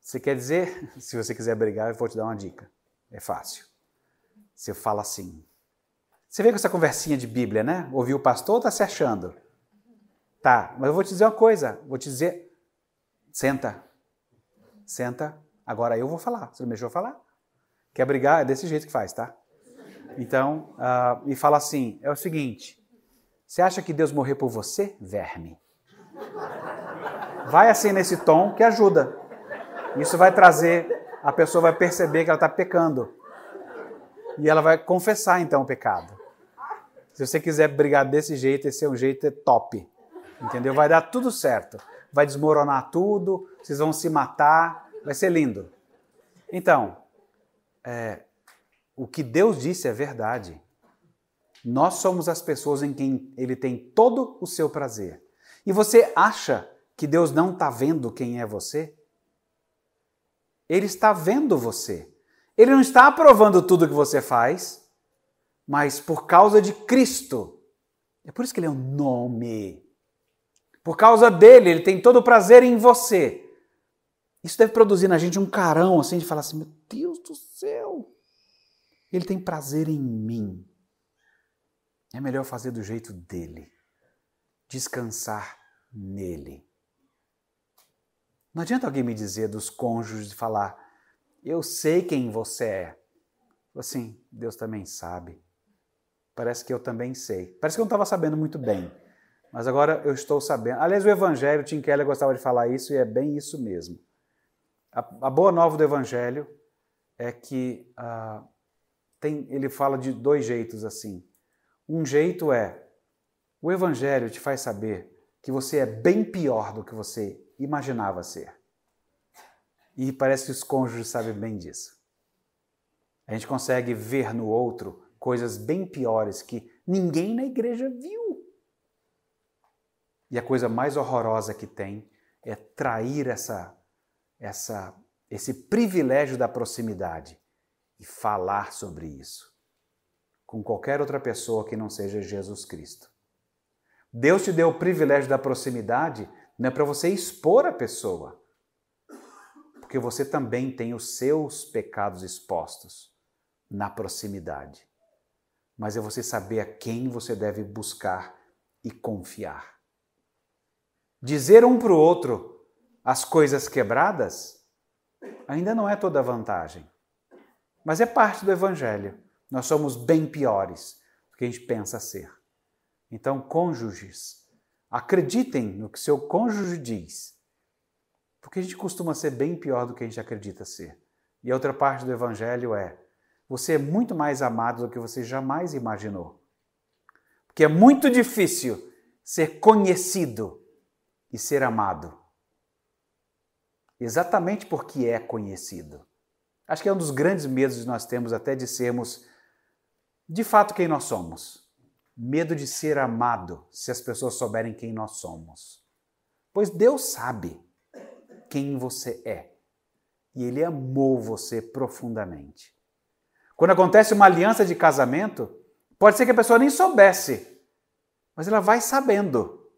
você quer dizer? Se você quiser brigar, eu vou te dar uma dica. É fácil. Você fala assim. Você vê com essa conversinha de Bíblia, né? Ouviu o pastor ou está se achando? Tá, mas eu vou te dizer uma coisa. Vou te dizer. Senta. Senta. Agora eu vou falar. Você não me deixou falar? Quer brigar? É desse jeito que faz, tá? Então, uh, e fala assim: é o seguinte. Você acha que Deus morreu por você, verme? Vai assim nesse tom que ajuda. Isso vai trazer, a pessoa vai perceber que ela está pecando. E ela vai confessar então o pecado. Se você quiser brigar desse jeito, esse é um jeito top. Entendeu? Vai dar tudo certo. Vai desmoronar tudo, vocês vão se matar, vai ser lindo. Então, é, o que Deus disse é verdade. Nós somos as pessoas em quem Ele tem todo o seu prazer. E você acha que Deus não está vendo quem é você? Ele está vendo você. Ele não está aprovando tudo que você faz, mas por causa de Cristo. É por isso que ele é um nome. Por causa dele, ele tem todo o prazer em você. Isso deve produzir na gente um carão assim de falar assim: meu Deus do céu, ele tem prazer em mim. É melhor fazer do jeito dele, descansar nele. Não adianta alguém me dizer dos cônjuges de falar, eu sei quem você é. Assim, Deus também sabe. Parece que eu também sei. Parece que eu não estava sabendo muito bem. Mas agora eu estou sabendo. Aliás, o Evangelho, Tim Keller gostava de falar isso e é bem isso mesmo. A, a boa nova do Evangelho é que uh, tem, ele fala de dois jeitos assim. Um jeito é o Evangelho te faz saber que você é bem pior do que você imaginava ser. E parece que os cônjuges sabem bem disso. A gente consegue ver no outro coisas bem piores que ninguém na igreja viu. E a coisa mais horrorosa que tem é trair essa, essa, esse privilégio da proximidade e falar sobre isso com qualquer outra pessoa que não seja Jesus Cristo. Deus te deu o privilégio da proximidade não é para você expor a pessoa, porque você também tem os seus pecados expostos na proximidade. Mas é você saber a quem você deve buscar e confiar. Dizer um para o outro as coisas quebradas ainda não é toda vantagem, mas é parte do Evangelho. Nós somos bem piores do que a gente pensa ser. Então, cônjuges, acreditem no que seu cônjuge diz, porque a gente costuma ser bem pior do que a gente acredita ser. E a outra parte do Evangelho é: você é muito mais amado do que você jamais imaginou. Porque é muito difícil ser conhecido e ser amado. Exatamente porque é conhecido. Acho que é um dos grandes medos que nós temos até de sermos de fato quem nós somos. Medo de ser amado se as pessoas souberem quem nós somos. Pois Deus sabe quem você é. E Ele amou você profundamente. Quando acontece uma aliança de casamento, pode ser que a pessoa nem soubesse, mas ela vai sabendo.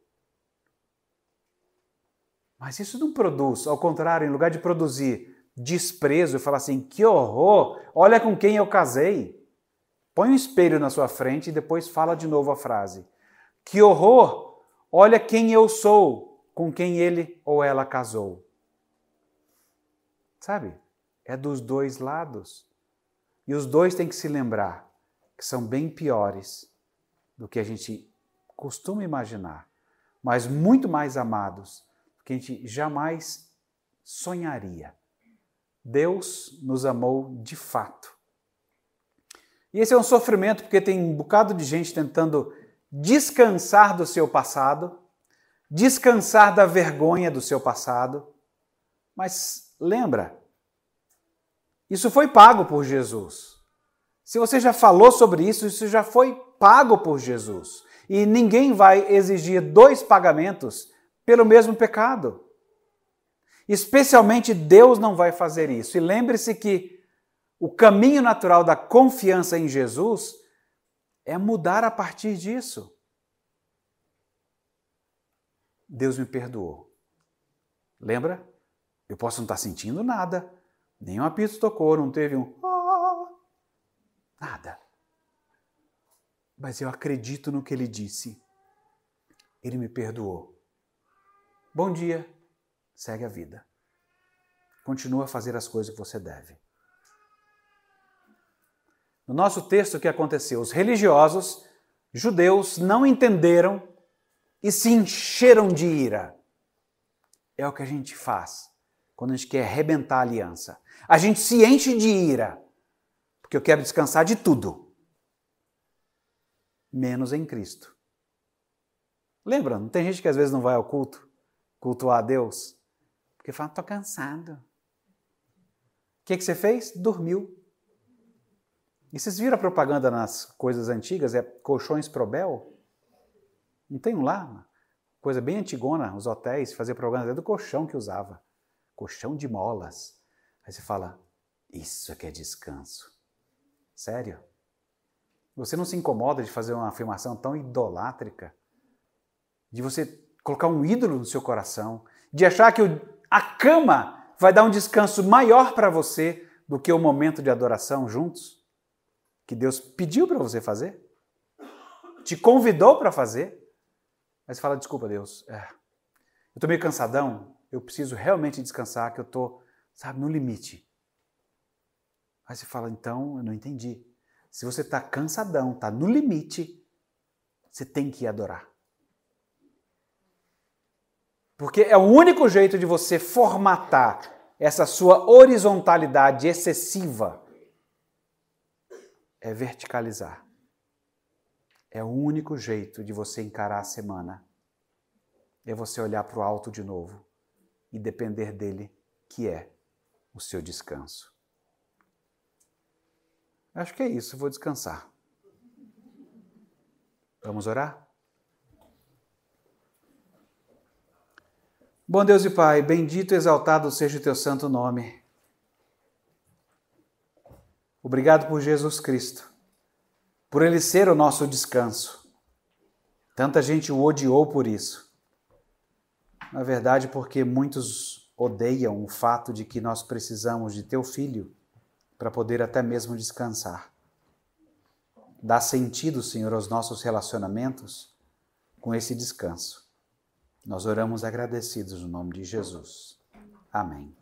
Mas isso não produz, ao contrário, em lugar de produzir desprezo e falar assim: que horror, olha com quem eu casei. Põe um espelho na sua frente e depois fala de novo a frase: que horror, olha quem eu sou, com quem ele ou ela casou. Sabe? É dos dois lados. E os dois têm que se lembrar que são bem piores do que a gente costuma imaginar, mas muito mais amados que a gente jamais sonharia. Deus nos amou de fato. E esse é um sofrimento porque tem um bocado de gente tentando descansar do seu passado, descansar da vergonha do seu passado. Mas lembra, isso foi pago por Jesus. Se você já falou sobre isso, isso já foi pago por Jesus. E ninguém vai exigir dois pagamentos pelo mesmo pecado. Especialmente Deus não vai fazer isso. E lembre-se que o caminho natural da confiança em Jesus é mudar a partir disso. Deus me perdoou. Lembra? Eu posso não estar sentindo nada, nem um apito tocou, não teve um ah", nada. Mas eu acredito no que ele disse. Ele me perdoou. Bom dia, segue a vida. Continua a fazer as coisas que você deve. No nosso texto, o que aconteceu? Os religiosos judeus não entenderam e se encheram de ira. É o que a gente faz quando a gente quer arrebentar a aliança. A gente se enche de ira, porque eu quero descansar de tudo, menos em Cristo. Lembra, não tem gente que às vezes não vai ao culto? cultuar a Deus? Porque fala, estou cansado. O que, que você fez? Dormiu. E vocês viram a propaganda nas coisas antigas? É colchões Probel? Não tem um lá? Coisa bem antigona, os hotéis faziam propaganda do colchão que usava. Colchão de molas. Aí você fala, isso é que é descanso. Sério? Você não se incomoda de fazer uma afirmação tão idolátrica? De você colocar um ídolo no seu coração, de achar que a cama vai dar um descanso maior para você do que o momento de adoração juntos, que Deus pediu para você fazer, te convidou para fazer, mas fala: desculpa, Deus, é, eu estou meio cansadão, eu preciso realmente descansar, que eu estou, sabe, no limite. Aí você fala: então, eu não entendi. Se você está cansadão, está no limite, você tem que ir adorar. Porque é o único jeito de você formatar essa sua horizontalidade excessiva é verticalizar. É o único jeito de você encarar a semana. É você olhar para o alto de novo e depender dele, que é o seu descanso. Acho que é isso, vou descansar. Vamos orar? Bom Deus e Pai, bendito e exaltado seja o teu santo nome. Obrigado por Jesus Cristo, por ele ser o nosso descanso. Tanta gente o odiou por isso. Na verdade, porque muitos odeiam o fato de que nós precisamos de teu filho para poder até mesmo descansar. Dá sentido, Senhor, aos nossos relacionamentos com esse descanso. Nós oramos agradecidos no nome de Jesus. Amém.